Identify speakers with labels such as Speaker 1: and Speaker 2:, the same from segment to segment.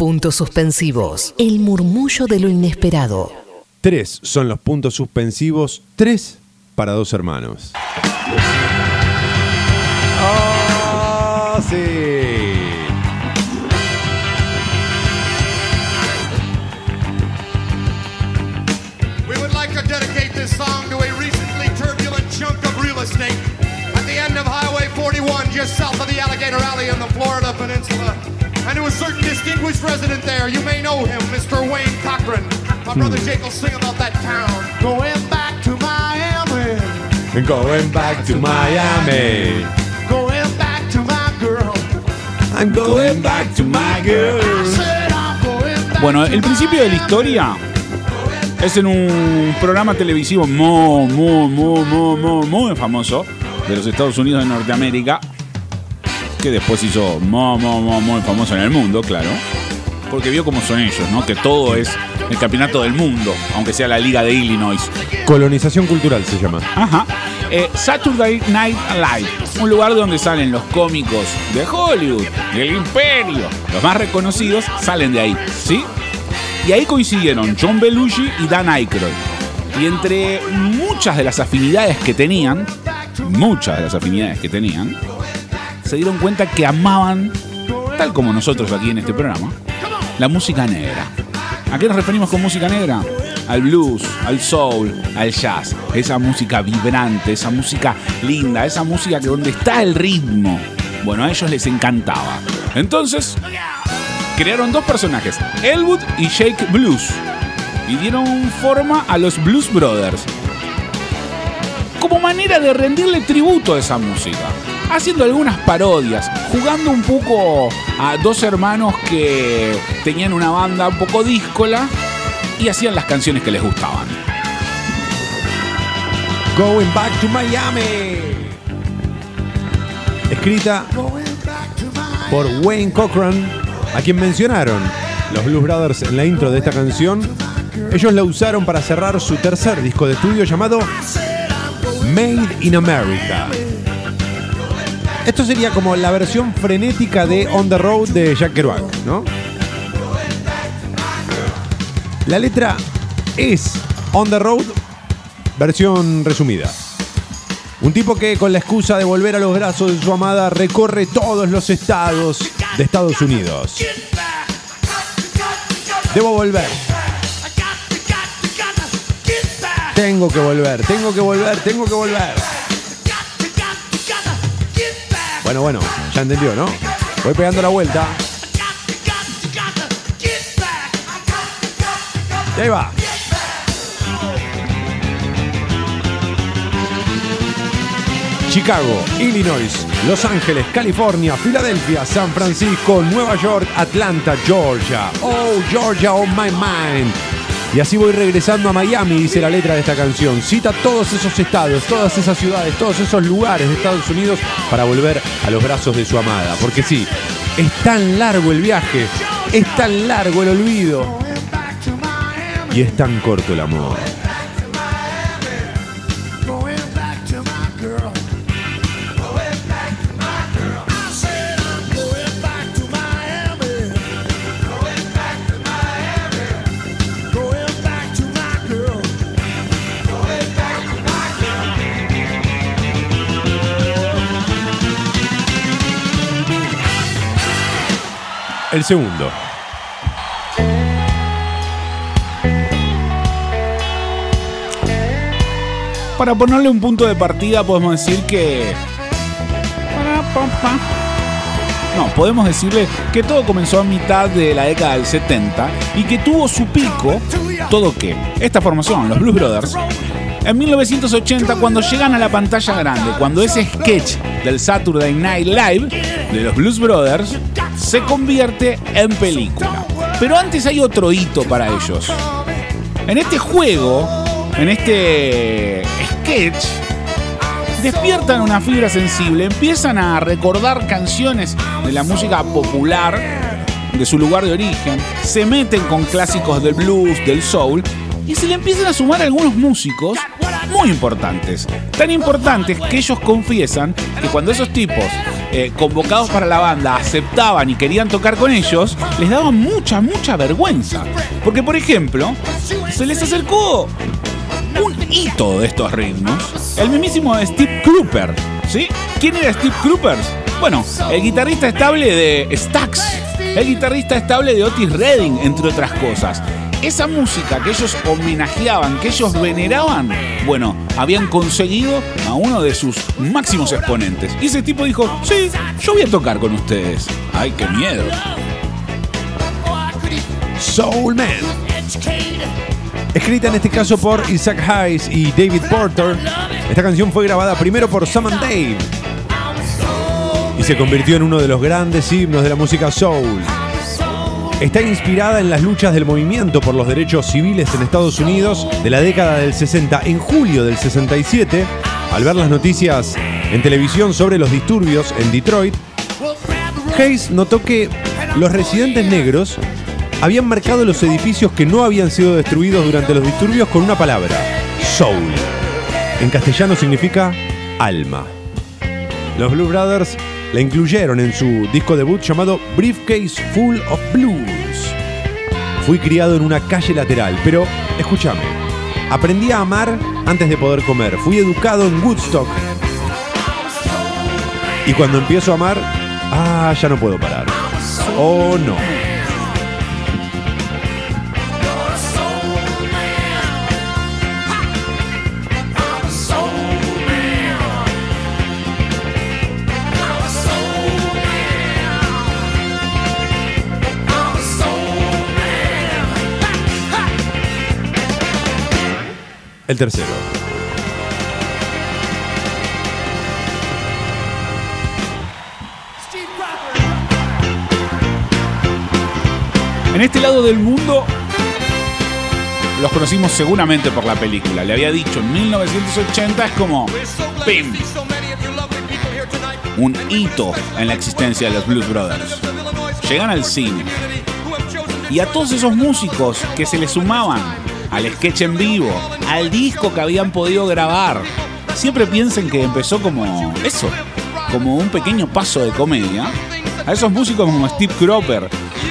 Speaker 1: Puntos suspensivos. El murmullo de lo inesperado.
Speaker 2: Tres son los puntos suspensivos. Tres para dos hermanos. ¡Ah, sí!
Speaker 3: We would like to dedicate this song to a recently turbulent chunk of real estate at the end of Highway 41, just south of the Alligator Alley in the Florida Peninsula. And to a certain distinguished resident there, you may know him, Mr. Wayne Cochran. My brother Jake will sing about that town. Going back to Miami,
Speaker 2: Going back to Miami.
Speaker 3: going back to my girl.
Speaker 2: I'm going back to my girl.
Speaker 3: Going
Speaker 4: Bueno, el principio de la historia es en un programa televisivo muy, muy, muy, muy, muy, muy famoso de los Estados Unidos de Norteamérica, que después hizo muy, muy, muy, muy famoso en el mundo, claro, porque vio cómo son ellos, ¿no? Que todo es el campeonato del mundo, aunque sea la Liga de Illinois.
Speaker 2: Colonización cultural se llama.
Speaker 4: Ajá. Eh, Saturday Night Live, un lugar donde salen los cómicos de Hollywood, del imperio, los más reconocidos salen de ahí, ¿sí? Y ahí coincidieron John Belushi y Dan Aykroyd. Y entre muchas de las afinidades que tenían, muchas de las afinidades que tenían, se dieron cuenta que amaban, tal como nosotros aquí en este programa, la música negra. ¿A qué nos referimos con música negra? Al blues, al soul, al jazz. Esa música vibrante, esa música linda, esa música que donde está el ritmo. Bueno, a ellos les encantaba. Entonces, crearon dos personajes, Elwood y Jake Blues. Y dieron forma a los Blues Brothers. Como manera de rendirle tributo a esa música. Haciendo algunas parodias, jugando un poco a dos hermanos que tenían una banda un poco díscola y hacían las canciones que les gustaban.
Speaker 2: Going back to Miami. Escrita por Wayne Cochran, a quien mencionaron los Blues Brothers en la intro de esta canción. Ellos la usaron para cerrar su tercer disco de estudio llamado Made in America. Esto sería como la versión frenética de On the Road de Jack Kerouac, ¿no? La letra es On the Road, versión resumida. Un tipo que con la excusa de volver a los brazos de su amada recorre todos los estados de Estados Unidos. Debo volver. Tengo que volver, tengo que volver, tengo que volver. Bueno, bueno, ya entendió, ¿no? Voy pegando la vuelta. Y ahí va. Chicago, Illinois, Los Ángeles, California, Filadelfia, San Francisco, Nueva York, Atlanta, Georgia. Oh, Georgia on my mind. Y así voy regresando a Miami, dice la letra de esta canción. Cita todos esos estados, todas esas ciudades, todos esos lugares de Estados Unidos para volver a los brazos de su amada. Porque sí, es tan largo el viaje, es tan largo el olvido y es tan corto el amor. El segundo.
Speaker 4: Para ponerle un punto de partida podemos decir que... No, podemos decirle que todo comenzó a mitad de la década del 70 y que tuvo su pico, todo que, esta formación, los Blues Brothers, en 1980 cuando llegan a la pantalla grande, cuando ese sketch del Saturday Night Live de los Blues Brothers se convierte en película. Pero antes hay otro hito para ellos. En este juego, en este sketch, despiertan una fibra sensible, empiezan a recordar canciones de la música popular de su lugar de origen, se meten con clásicos del blues, del soul, y se le empiezan a sumar algunos músicos muy importantes. Tan importantes que ellos confiesan que cuando esos tipos eh, convocados para la banda aceptaban y querían tocar con ellos, les daba mucha, mucha vergüenza. Porque, por ejemplo, se les acercó un hito de estos ritmos, el mismísimo Steve Cropper. ¿Sí? ¿Quién era Steve Cropper? Bueno, el guitarrista estable de Stax, el guitarrista estable de Otis Redding, entre otras cosas esa música que ellos homenajeaban, que ellos veneraban, bueno, habían conseguido a uno de sus máximos exponentes. Y ese tipo dijo, sí, yo voy a tocar con ustedes. ¡Ay, qué miedo!
Speaker 2: Soul Man. Escrita en este caso por Isaac Hayes y David Porter, esta canción fue grabada primero por Sam and Dave y se convirtió en uno de los grandes himnos de la música soul. Está inspirada en las luchas del movimiento por los derechos civiles en Estados Unidos de la década del 60. En julio del 67, al ver las noticias en televisión sobre los disturbios en Detroit, Hayes notó que los residentes negros habían marcado los edificios que no habían sido destruidos durante los disturbios con una palabra, soul. En castellano significa alma. Los Blue Brothers la incluyeron en su disco debut llamado Briefcase Full of Blues. Fui criado en una calle lateral, pero escúchame, aprendí a amar antes de poder comer. Fui educado en Woodstock. Y cuando empiezo a amar, ah, ya no puedo parar. Oh no. El tercero.
Speaker 4: En este lado del mundo los conocimos seguramente por la película. Le había dicho, en 1980 es como ¡pim! Un hito en la existencia de los Blues Brothers. Llegan al cine. Y a todos esos músicos que se le sumaban al sketch en vivo, al disco que habían podido grabar. Siempre piensen que empezó como eso, como un pequeño paso de comedia. A esos músicos como Steve Cropper,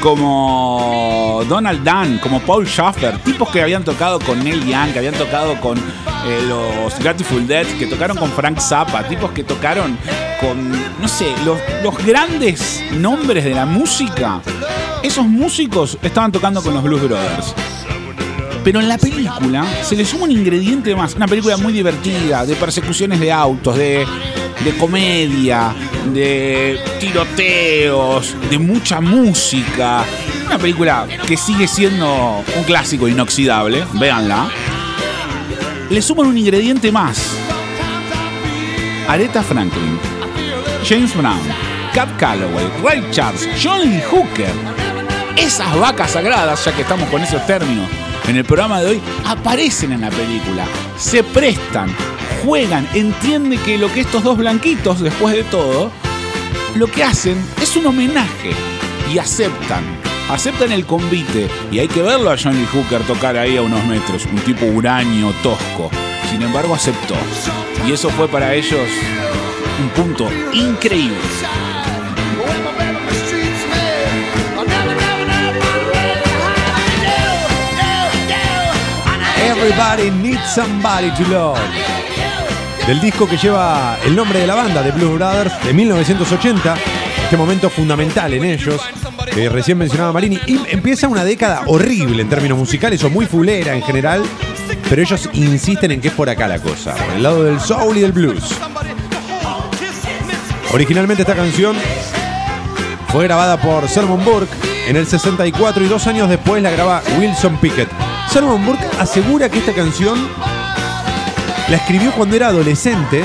Speaker 4: como Donald Dunn, como Paul Schaffer, tipos que habían tocado con Neil Young, que habían tocado con eh, los Grateful Dead, que tocaron con Frank Zappa, tipos que tocaron con, no sé, los, los grandes nombres de la música. Esos músicos estaban tocando con los Blues Brothers. Pero en la película se le suma un ingrediente más. Una película muy divertida, de persecuciones de autos, de, comedia, de tiroteos, de mucha música. Una película que sigue siendo un clásico inoxidable, véanla. Le suman un ingrediente más. Aretha Franklin, James Brown, Cat Calloway, Ray Charles, John Lee Hooker. Esas vacas sagradas, ya que estamos con esos términos en el programa de hoy, aparecen en la película, se prestan, juegan, entiende que lo que estos dos blanquitos, después de todo, lo que hacen es un homenaje y aceptan. Aceptan el convite y hay que verlo a Johnny Hooker tocar ahí a unos metros, un tipo huraño, tosco. Sin embargo, aceptó. Y eso fue para ellos un punto increíble.
Speaker 2: Everybody Needs Somebody to Love. Del disco que lleva el nombre de la banda, The Blues Brothers, de 1980. Este momento fundamental en ellos, que recién mencionaba Marini. Empieza una década horrible en términos musicales, o muy fulera en general. Pero ellos insisten en que es por acá la cosa, por el lado del soul y del blues. Originalmente esta canción fue grabada por Sermon Burke en el 64 y dos años después la graba Wilson Pickett. Sermon Burke asegura que esta canción la escribió cuando era adolescente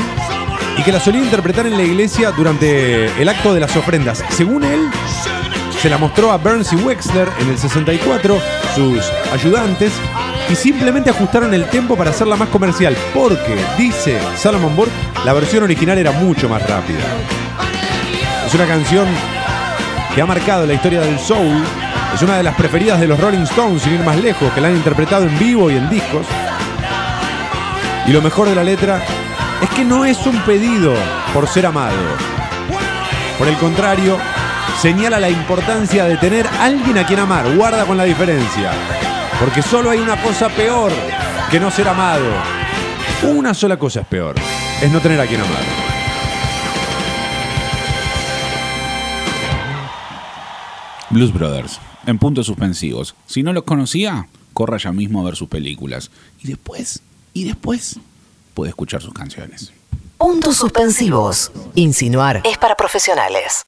Speaker 2: y que la solía interpretar en la iglesia durante el acto de las ofrendas. Según él, se la mostró a Burns y Wexler en el 64, sus ayudantes, y simplemente ajustaron el tempo para hacerla más comercial, porque, dice Salomon Burke, la versión original era mucho más rápida. Es una canción que ha marcado la historia del soul es una de las preferidas de los Rolling Stones, sin ir más lejos, que la han interpretado en vivo y en discos. Y lo mejor de la letra es que no es un pedido por ser amado. Por el contrario, señala la importancia de tener alguien a quien amar. Guarda con la diferencia. Porque solo hay una cosa peor que no ser amado. Una sola cosa es peor. Es no tener a quien amar.
Speaker 4: Blues Brothers, en puntos suspensivos. Si no los conocía, corra ya mismo a ver sus películas. Y después, y después, puede escuchar sus canciones.
Speaker 1: Puntos suspensivos. Insinuar es para profesionales.